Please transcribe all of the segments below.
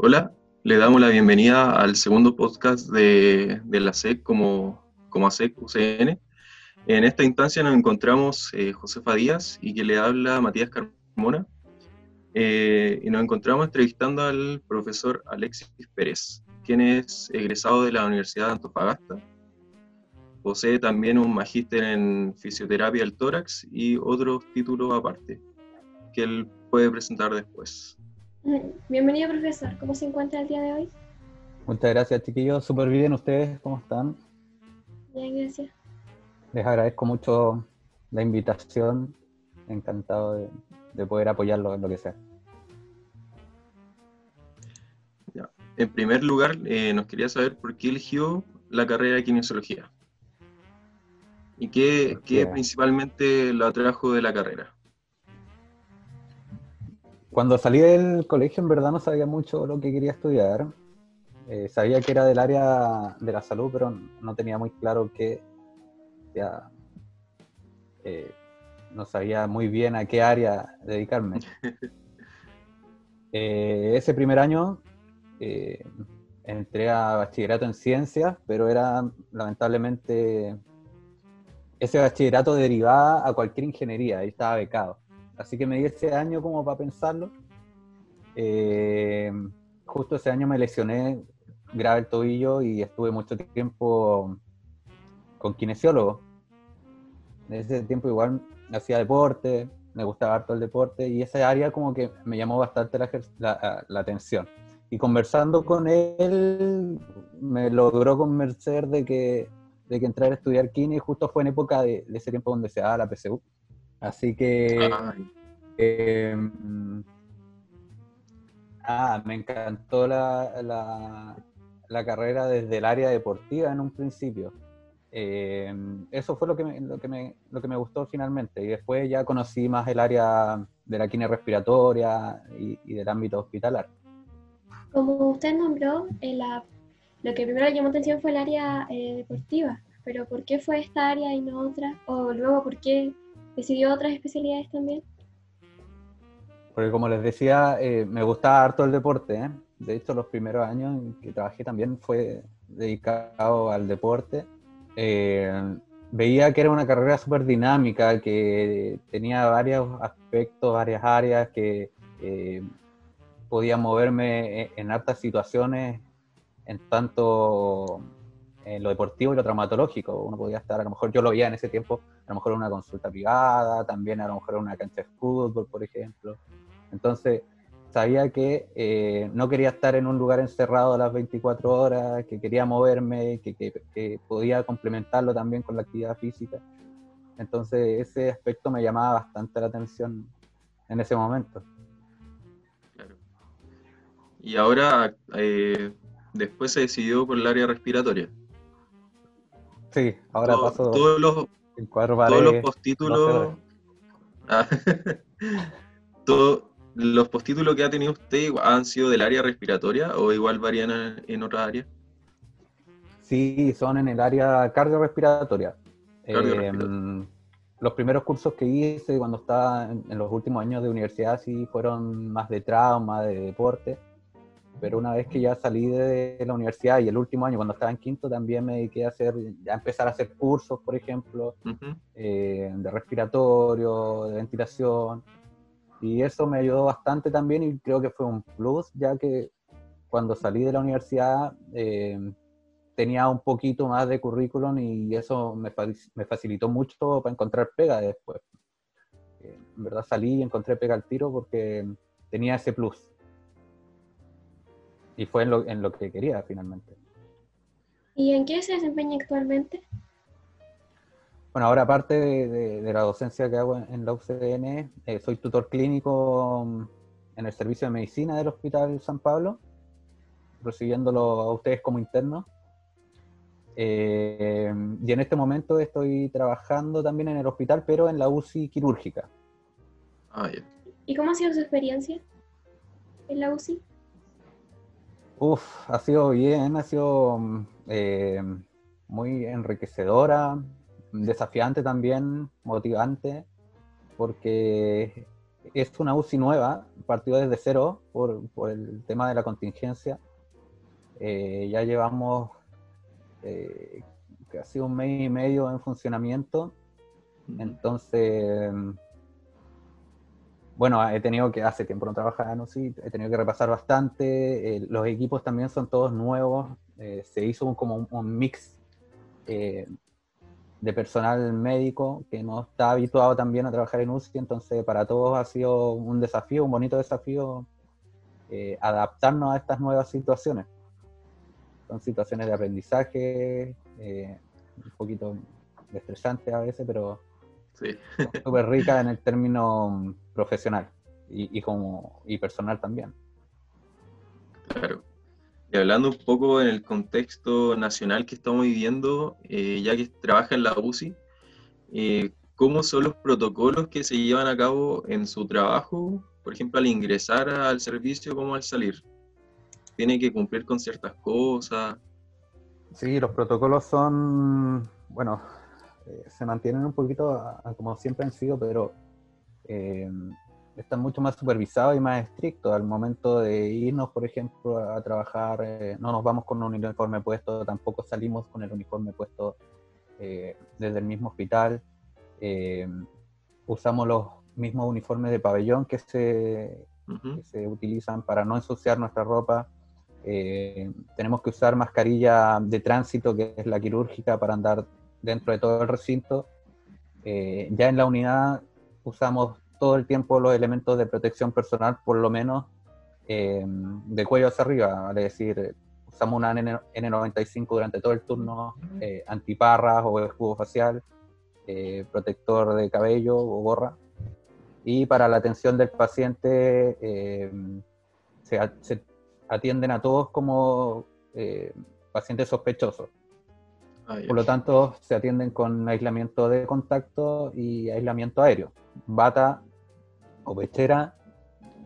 Hola, le damos la bienvenida al segundo podcast de, la SEC como, como ASEC UCN. En esta instancia nos encontramos eh, Josefa Díaz y que le habla Matías Carmona. Eh, y nos encontramos entrevistando al profesor Alexis Pérez, quien es egresado de la Universidad de Antofagasta. Posee también un magíster en fisioterapia del tórax y otros títulos aparte, que él puede presentar después. Bienvenido, profesor. ¿Cómo se encuentra el día de hoy? Muchas gracias, chiquillos. Súper bien. ¿Ustedes cómo están? Bien, gracias. Les agradezco mucho la invitación. Encantado de, poder apoyarlo en lo que sea. En primer lugar, eh, nos quería saber por qué eligió la carrera de kinesiología. ¿Y qué, qué principalmente lo atrajo de la carrera? Cuando salí del colegio en verdad no sabía mucho lo que quería estudiar. Eh, sabía que era del área de la salud, pero no tenía muy claro qué. Ya, eh, no sabía muy bien a qué área dedicarme. Eh, ese primer año entré a bachillerato en ciencias, pero era lamentablemente ese bachillerato derivaba a cualquier ingeniería, ahí estaba becado. Así que me di ese año como para pensarlo. Eh, justo ese año me lesioné grave el tobillo y estuve mucho tiempo con kinesiólogo. En ese tiempo igual hacía deporte, me gustaba harto el deporte y esa área como que me llamó bastante la, atención. Y conversando con él me logró convencer de que, de que entrar a estudiar kine justo fue en época de, de ese tiempo donde se daba la PSU. Así que... Em, ah, me encantó la, la, carrera desde el área deportiva en un principio. Em, eso fue lo que, me, lo, que me, lo que me gustó finalmente. Y después ya conocí más el área de la quine respiratoria y, del ámbito hospitalar. Como usted nombró, eh, lo que primero llamó atención fue el área eh, deportiva, pero ¿por qué fue esta área y no otra? O luego, ¿por qué ¿Decidió otras especialidades también? Porque como les decía, eh, me gustaba harto el deporte. ¿eh? De hecho, los primeros años que trabajé también fue dedicado al deporte. Eh, veía que era una carrera súper dinámica, que tenía varios aspectos, varias áreas, que podía moverme en, en hartas situaciones, en tanto en lo deportivo y lo traumatológico. Uno podía estar, a lo mejor yo lo veía en ese tiempo, a lo mejor en una consulta privada, también a lo mejor en una cancha de fútbol, por ejemplo. Entonces, sabía que eh, no quería estar en un lugar encerrado a las 24 horas, que quería moverme, que, que, podía complementarlo también con la actividad física. Entonces, ese aspecto me llamaba bastante la atención en ese momento. Claro. Y ahora, eh, después se decidió por el área respiratoria. Sí, ahora paso todos los, todos los postítulos. Ah, todos los postítulos que ha tenido usted han sido del área respiratoria o igual varían en, otra área. Sí, son en el área cardiorrespiratoria. Eh, los primeros cursos que hice cuando estaba en, los últimos años de universidad sí fueron más de trauma, de deporte pero una vez que ya salí de la universidad y el último año, cuando estaba en quinto, también me dediqué a hacer, ya empezar a hacer cursos, por ejemplo, eh, de respiratorio, de ventilación, y eso me ayudó bastante también y creo que fue un plus, ya que cuando salí de la universidad eh, tenía un poquito más de currículum y eso me, me facilitó mucho para encontrar pega después. Eh, en verdad salí y encontré pega al tiro porque tenía ese plus y fue en lo, en lo que quería finalmente. ¿Y en qué se desempeña actualmente? Bueno, ahora aparte de, la docencia que hago en, la UCN, eh, soy tutor clínico mm, en el servicio de medicina del Hospital San Pablo, recibiéndolo a ustedes como interno. Eh, y en este momento estoy trabajando también en el hospital, pero en la UCI quirúrgica. Ah, ¿Y cómo ha sido su experiencia en la UCI? Uf, ha sido bien, ha sido mm, eh, muy enriquecedora, desafiante también, motivante, porque es una UCI nueva, partió desde cero por, por el tema de la contingencia. Eh, ya llevamos eh, casi un mes y medio en funcionamiento. Entonces, bueno, he tenido que, hace tiempo no trabajaba en UCI, he tenido que repasar bastante. Eh, los equipos también son todos nuevos. se hizo como un, mix de personal médico que no está habituado también a trabajar en UCI, entonces para todos ha sido un desafío, un bonito desafío eh, adaptarnos a estas nuevas situaciones. Son situaciones de aprendizaje, eh, un poquito estresantes a veces, pero súper ricas en el término profesional y, y, como, y personal también. Claro. Y hablando un poco en el contexto nacional que estamos viviendo, eh, ya que trabaja en la UCI, eh, ¿cómo son los protocolos que se llevan a cabo en su trabajo? Por ejemplo, al ingresar al servicio como al salir. ¿Tiene que cumplir con ciertas cosas? Sí, los protocolos son, bueno, eh, se mantienen un poquito como siempre han sido, pero están mucho más supervisados y más estrictos. Al momento de irnos, por ejemplo, a trabajar, eh, no nos vamos con un uniforme puesto, tampoco salimos con el uniforme puesto eh, desde el mismo hospital. Eh, usamos los mismos uniformes de pabellón que se, que se utilizan para no ensuciar nuestra ropa. tenemos que usar mascarilla de tránsito, que es la quirúrgica, para andar dentro de todo el recinto. ya en la unidad usamos todo el tiempo los elementos de protección personal, por lo menos eh, de cuello hacia arriba, es decir, usamos una N 95 durante todo el turno, eh, antiparras o escudo facial, eh, protector de cabello o gorra. Y para la atención del paciente se, atienden a todos como pacientes sospechosos. Ah, por lo tanto, se atienden con aislamiento de contacto y aislamiento aéreo. Bata o pechera,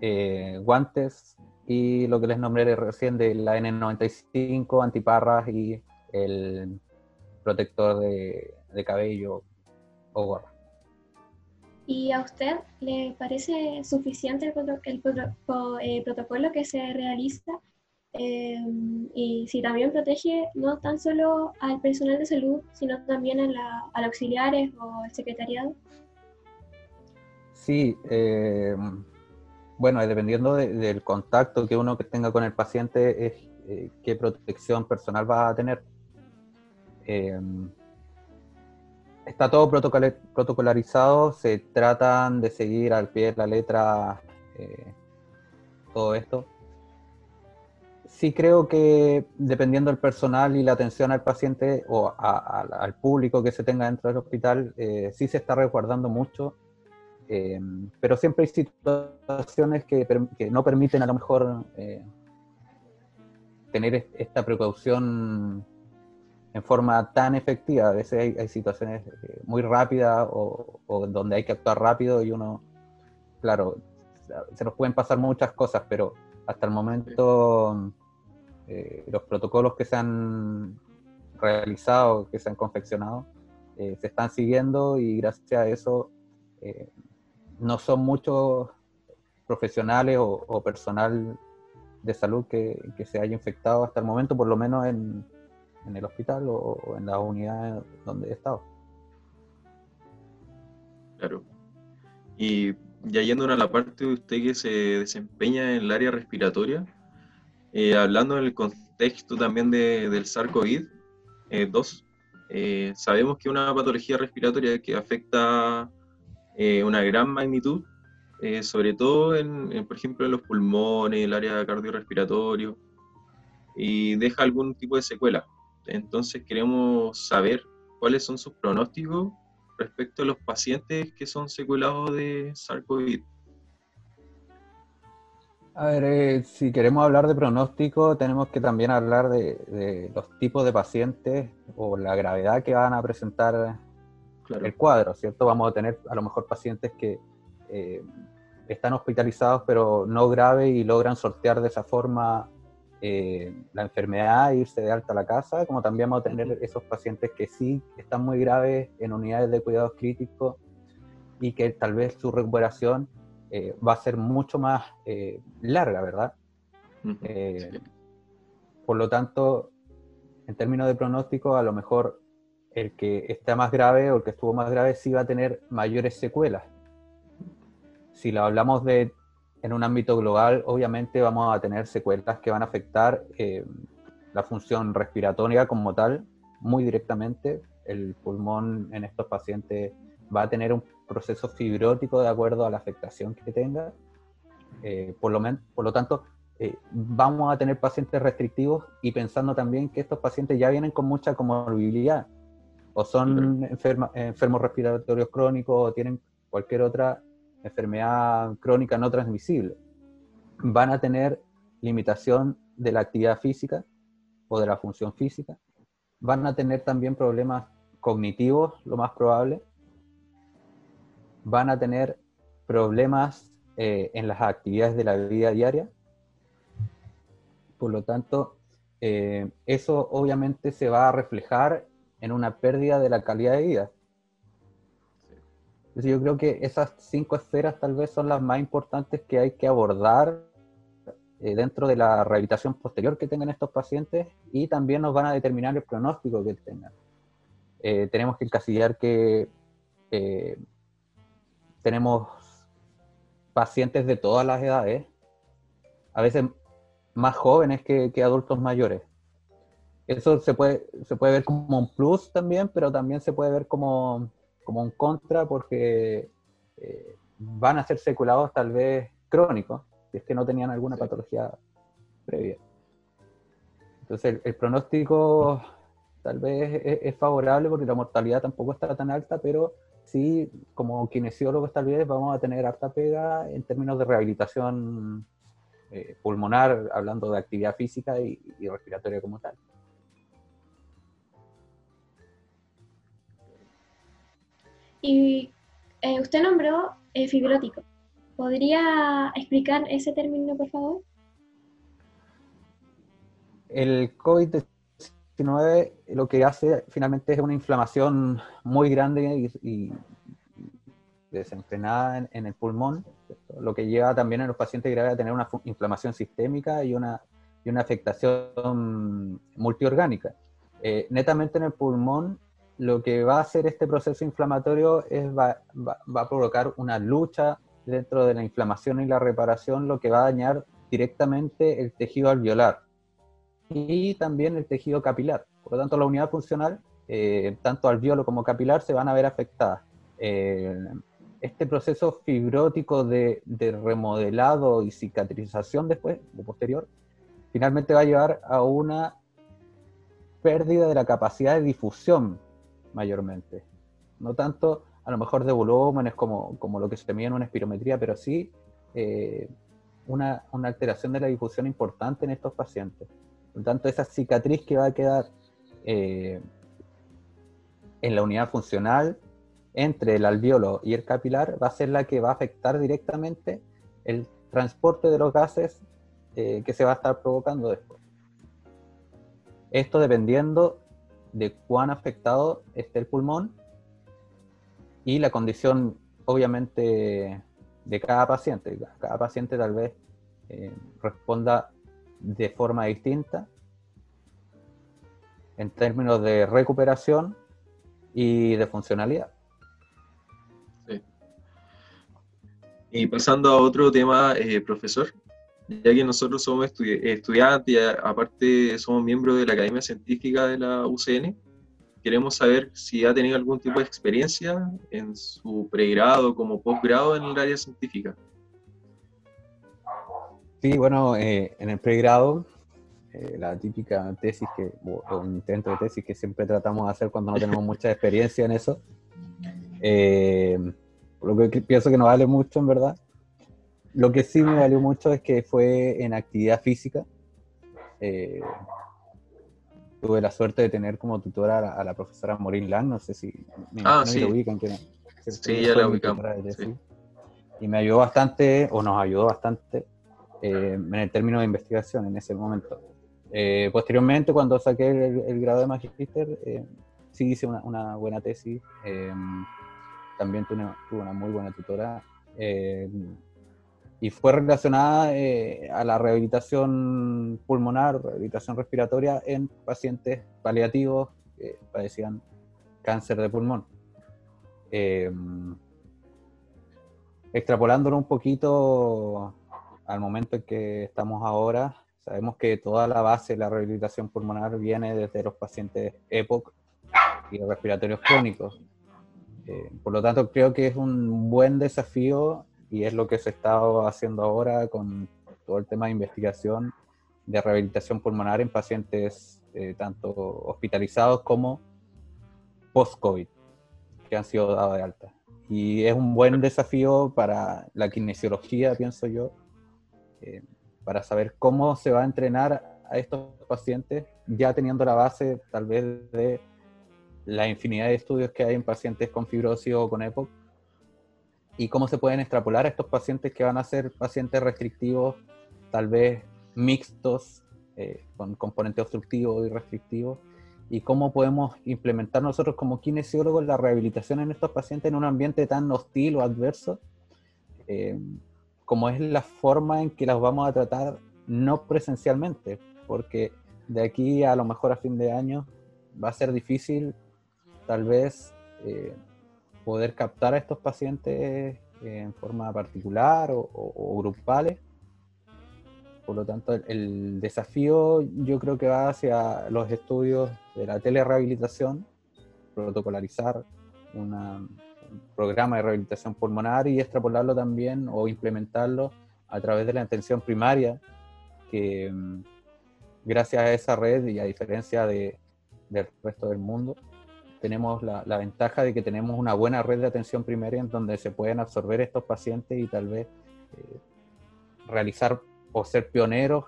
eh, guantes y lo que les nombré recién de la N95, antiparras y el protector de, cabello o gorra. ¿Y a usted le parece suficiente el, eh, protocolo que se realiza? Eh, y si también protege no tan solo al personal de salud, sino también a los auxiliares o al secretariado. Sí, eh, bueno, dependiendo del contacto que uno tenga con el paciente, es eh, qué protección personal va a tener. Eh, está todo protocolarizado, se tratan de seguir al pie de la letra todo esto. Sí creo que dependiendo del personal y la atención al paciente o al público que se tenga dentro del hospital, sí se está resguardando mucho eh, pero siempre hay situaciones que, no permiten a lo mejor eh, tener esta precaución en forma tan efectiva. A veces hay, situaciones eh, muy rápidas o, donde hay que actuar rápido y uno, claro, se nos pueden pasar muchas cosas, pero hasta el momento los protocolos que se han realizado, que se han confeccionado, se están siguiendo y gracias a eso no son muchos profesionales o, personal de salud que, se haya infectado hasta el momento, por lo menos en, el hospital o, en las unidades donde he estado. Claro. Y ya yendo a la parte de usted que se desempeña en el área respiratoria, eh, hablando en el contexto también de, del SARS-CoV-2, eh, sabemos que una patología respiratoria que afecta eh, una gran magnitud, eh, sobre todo, en, por ejemplo, en los pulmones, el área cardiorrespiratorio, y deja algún tipo de secuela. Entonces queremos saber cuáles son sus pronósticos respecto a los pacientes que son secuelados de SARS-CoV. A ver, eh, si queremos hablar de pronóstico, tenemos que también hablar de, de, los tipos de pacientes o la gravedad que van a presentar el cuadro, ¿cierto? Vamos a tener a lo mejor pacientes que eh, están hospitalizados pero no grave y logran sortear de esa forma eh, la enfermedad e irse de alta a la casa, como también vamos a tener esos pacientes que sí están muy graves en unidades de cuidados críticos y que tal vez su recuperación eh, va a ser mucho más eh, larga, ¿verdad? Por lo tanto, en términos de pronóstico, a lo mejor el que está más grave o el que estuvo más grave sí va a tener mayores secuelas. Si lo hablamos de en un ámbito global, obviamente vamos a tener secuelas que van a afectar eh, la función respiratoria como tal, muy directamente. El pulmón en estos pacientes va a tener un proceso fibrótico de acuerdo a la afectación que tenga. Eh, por, lo por lo tanto, eh, vamos a tener pacientes restrictivos y pensando también que estos pacientes ya vienen con mucha comorbilidad o son enfermos respiratorios crónicos o tienen cualquier otra enfermedad crónica no transmisible. Van a tener limitación de la actividad física o de la función física. Van a tener también problemas cognitivos, lo más probable. Van a tener problemas eh, en las actividades de la vida diaria por lo tanto, eh, eso obviamente se va a reflejar en una pérdida de la calidad de vida. Entonces yo creo que esas cinco esferas tal vez son las más importantes que hay que abordar eh, dentro de la rehabilitación posterior que tengan estos pacientes y también nos van a determinar el pronóstico que tengan. Eh, tenemos que encasillar que tenemos pacientes de todas las edades, a veces más jóvenes que, adultos mayores. Eso se puede, se puede ver como un plus también, pero también se puede ver como, un contra porque eh, van a ser seculados tal vez crónicos, si es que no tenían alguna patología previa. Entonces el, pronóstico tal vez es, favorable porque la mortalidad tampoco está tan alta, pero sí, como kinesiólogos tal vez vamos a tener harta pega en términos de rehabilitación eh, pulmonar, hablando de actividad física y, respiratoria como tal. Y eh, usted nombró eh, fibrótico. ¿Podría explicar ese término, por favor? El COVID-19 lo que hace finalmente es una inflamación muy grande y, desenfrenada en, el pulmón, lo que lleva también a los pacientes graves a tener una inflamación sistémica y una, y una afectación multiorgánica. Eh, netamente en el pulmón, lo que va a hacer este proceso inflamatorio es va, va, a provocar una lucha dentro de la inflamación y la reparación, lo que va a dañar directamente el tejido alveolar y también el tejido capilar. Por lo tanto, la unidad funcional, eh, tanto alveolo como capilar, se van a ver afectadas. Eh, este proceso fibrótico de, remodelado y cicatrización después, o posterior, finalmente va a llevar a una pérdida de la capacidad de difusión mayormente. No tanto a lo mejor de volúmenes como, como lo que se mide en una espirometría, pero sí eh, una, alteración de la difusión importante en estos pacientes. Por lo tanto, esa cicatriz que va a quedar eh, en la unidad funcional entre el alveolo y el capilar va a ser la que va a afectar directamente el transporte de los gases eh, que se va a estar provocando después. Esto dependiendo de cuán afectado esté el pulmón y la condición, obviamente, de cada paciente. Cada paciente tal vez eh, responda de forma distinta en términos de recuperación y de funcionalidad. Y pasando a otro tema, eh, profesor, ya que nosotros somos estudiantes y aparte somos miembros de la Academia Científica de la UCN, queremos saber si ha tenido algún tipo de experiencia en su pregrado como posgrado en el área científica. Sí, bueno, eh, en el pregrado, eh, la típica tesis que, o intento de tesis que siempre tratamos de hacer cuando no tenemos mucha experiencia en eso, lo que pienso que no vale mucho, en verdad. Lo que sí me valió mucho es que fue en actividad física. Eh, tuve la suerte de tener como tutora a la, profesora Maureen Lang, no sé si me ah, sí. lo ubican. sí, ya la ubicamos. Y me ayudó bastante, o nos ayudó bastante, eh, en el término de investigación en ese momento. Eh, posteriormente, cuando saqué el, grado de magíster, sí hice una, una buena tesis también tuve una, muy buena tutora. Y fue relacionada eh, a la rehabilitación pulmonar, rehabilitación respiratoria en pacientes paliativos que padecían cáncer de pulmón. Eh, extrapolándolo un poquito al momento en que estamos ahora, sabemos que toda la base de la rehabilitación pulmonar viene desde los pacientes EPOC y respiratorios crónicos. Eh, por lo tanto, creo que es un buen desafío y es lo que se está haciendo ahora con todo el tema de investigación de rehabilitación pulmonar en pacientes eh, tanto hospitalizados como post-COVID, que han sido dados de alta. Y es un buen desafío para la kinesiología, pienso yo, eh, para saber cómo se va a entrenar a estos pacientes, ya teniendo la base tal vez de la infinidad de estudios que hay en pacientes con fibrosis o con EPOC, y cómo se pueden extrapolar a estos pacientes que van a ser pacientes restrictivos, tal vez mixtos, eh, con componente obstructivo y restrictivo, y cómo podemos implementar nosotros como kinesiólogos la rehabilitación en estos pacientes en un ambiente tan hostil o adverso, eh, como es la forma en que las vamos a tratar no presencialmente, porque de aquí a lo mejor a fin de año va a ser difícil tal vez eh, poder captar a estos pacientes en forma particular o, grupales. Por lo tanto, el, desafío yo creo que va hacia los estudios de la telerehabilitación, protocolarizar un programa de rehabilitación pulmonar y extrapolarlo también o implementarlo a través de la atención primaria, que mm, gracias a esa red y a diferencia de, del resto del mundo, tenemos la, ventaja de que tenemos una buena red de atención primaria en donde se pueden absorber estos pacientes y tal vez eh, realizar o ser pioneros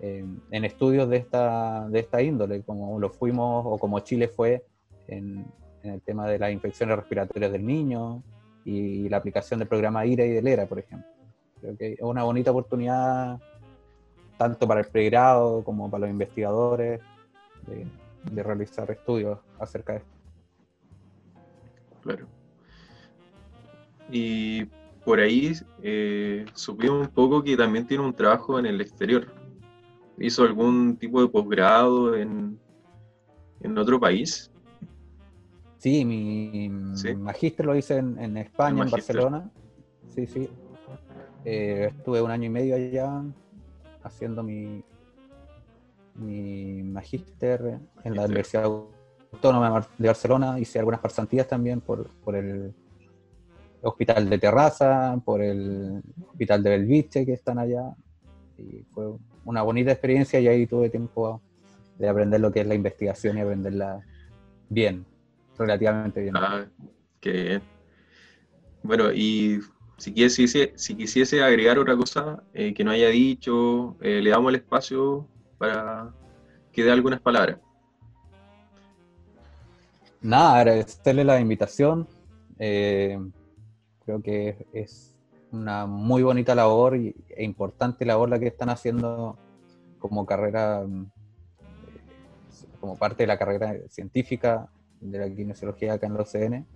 en estudios de esta, de esta índole, como lo fuimos o como Chile fue en, el tema de las infecciones respiratorias del niño y, la aplicación del programa IRA y del ERA, por ejemplo. Creo que es una bonita oportunidad tanto para el pregrado como para los investigadores realizar estudios acerca de esto. Claro. Y por ahí eh, supimos un poco que también tiene un trabajo en el exterior. ¿Hizo algún tipo de posgrado en, en otro país? Sí, mi, magíster lo hice en, España, en Barcelona. Sí, sí. Eh, estuve un año y medio allá haciendo mi, mi magíster en la Universidad Autónoma de Barcelona, hice algunas pasantías también por, por el Hospital de Terraza, por el Hospital de Belviche que están allá. Y fue una bonita experiencia y ahí tuve tiempo de aprender lo que es la investigación y aprenderla bien, relativamente bien. Ah, qué bien. Bueno, y si quisiese, si quisiese agregar otra cosa eh, que no haya dicho, eh, le damos el espacio para que dé algunas palabras. Nada, agradecerle la invitación. Eh, creo que es una muy bonita labor e importante labor la que están haciendo como carrera, como parte de la carrera científica de la kinesiología acá en la OCN.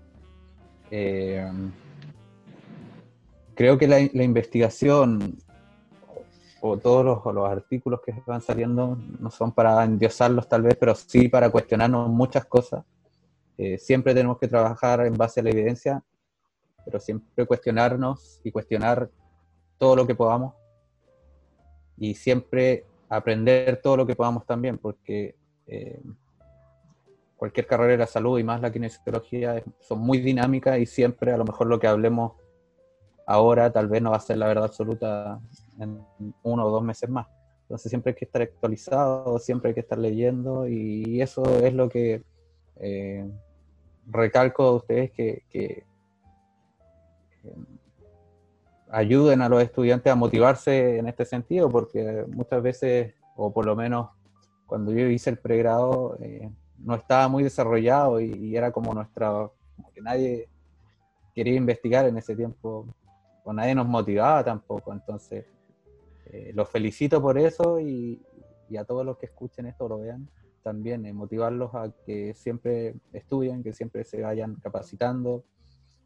Eh, creo que la investigación o todos los, artículos que van saliendo no son para endiosarlos tal vez, pero sí para cuestionarnos muchas cosas. Eh, siempre tenemos que trabajar en base a la evidencia, pero siempre cuestionarnos y cuestionar todo lo que podamos y siempre aprender todo lo que podamos también, porque eh, cualquier carrera de la salud y más la kinesiología son muy dinámicas y siempre a lo mejor lo que hablemos ahora tal vez no va a ser la verdad absoluta en uno o dos meses más. Entonces siempre hay que estar actualizado, siempre hay que estar leyendo y eso es lo que eh, recalco a ustedes que, ayuden a los estudiantes a motivarse en este sentido, porque muchas veces, o por lo menos cuando yo hice el pregrado, eh, no estaba muy desarrollado y, y, era como nuestra, como que nadie quería investigar en ese tiempo, o nadie nos motivaba tampoco, entonces eh, los felicito por eso y, a todos los que escuchen esto lo vean también, eh, motivarlos a que siempre estudien, que siempre se vayan capacitando,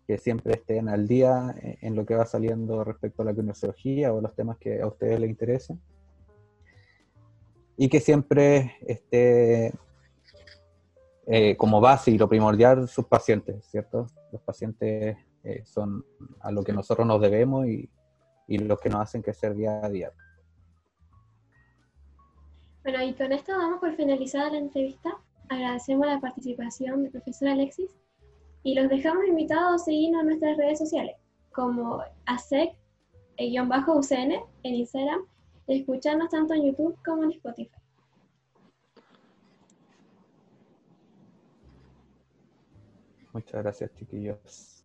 que siempre estén al día en lo que va saliendo respecto a la kinesiología o los temas que a ustedes les interesen. Y que siempre esté eh, como base y lo primordial sus pacientes, ¿cierto? Los pacientes eh, son a lo que nosotros nos debemos y, y los que nos hacen crecer día a día. Bueno, y con esto damos por finalizada la entrevista. Agradecemos la participación del profesor Alexis y los dejamos invitados a seguirnos en nuestras redes sociales como ASEC-UCN en Instagram y escucharnos tanto en YouTube como en Spotify. Muchas gracias, chiquillos.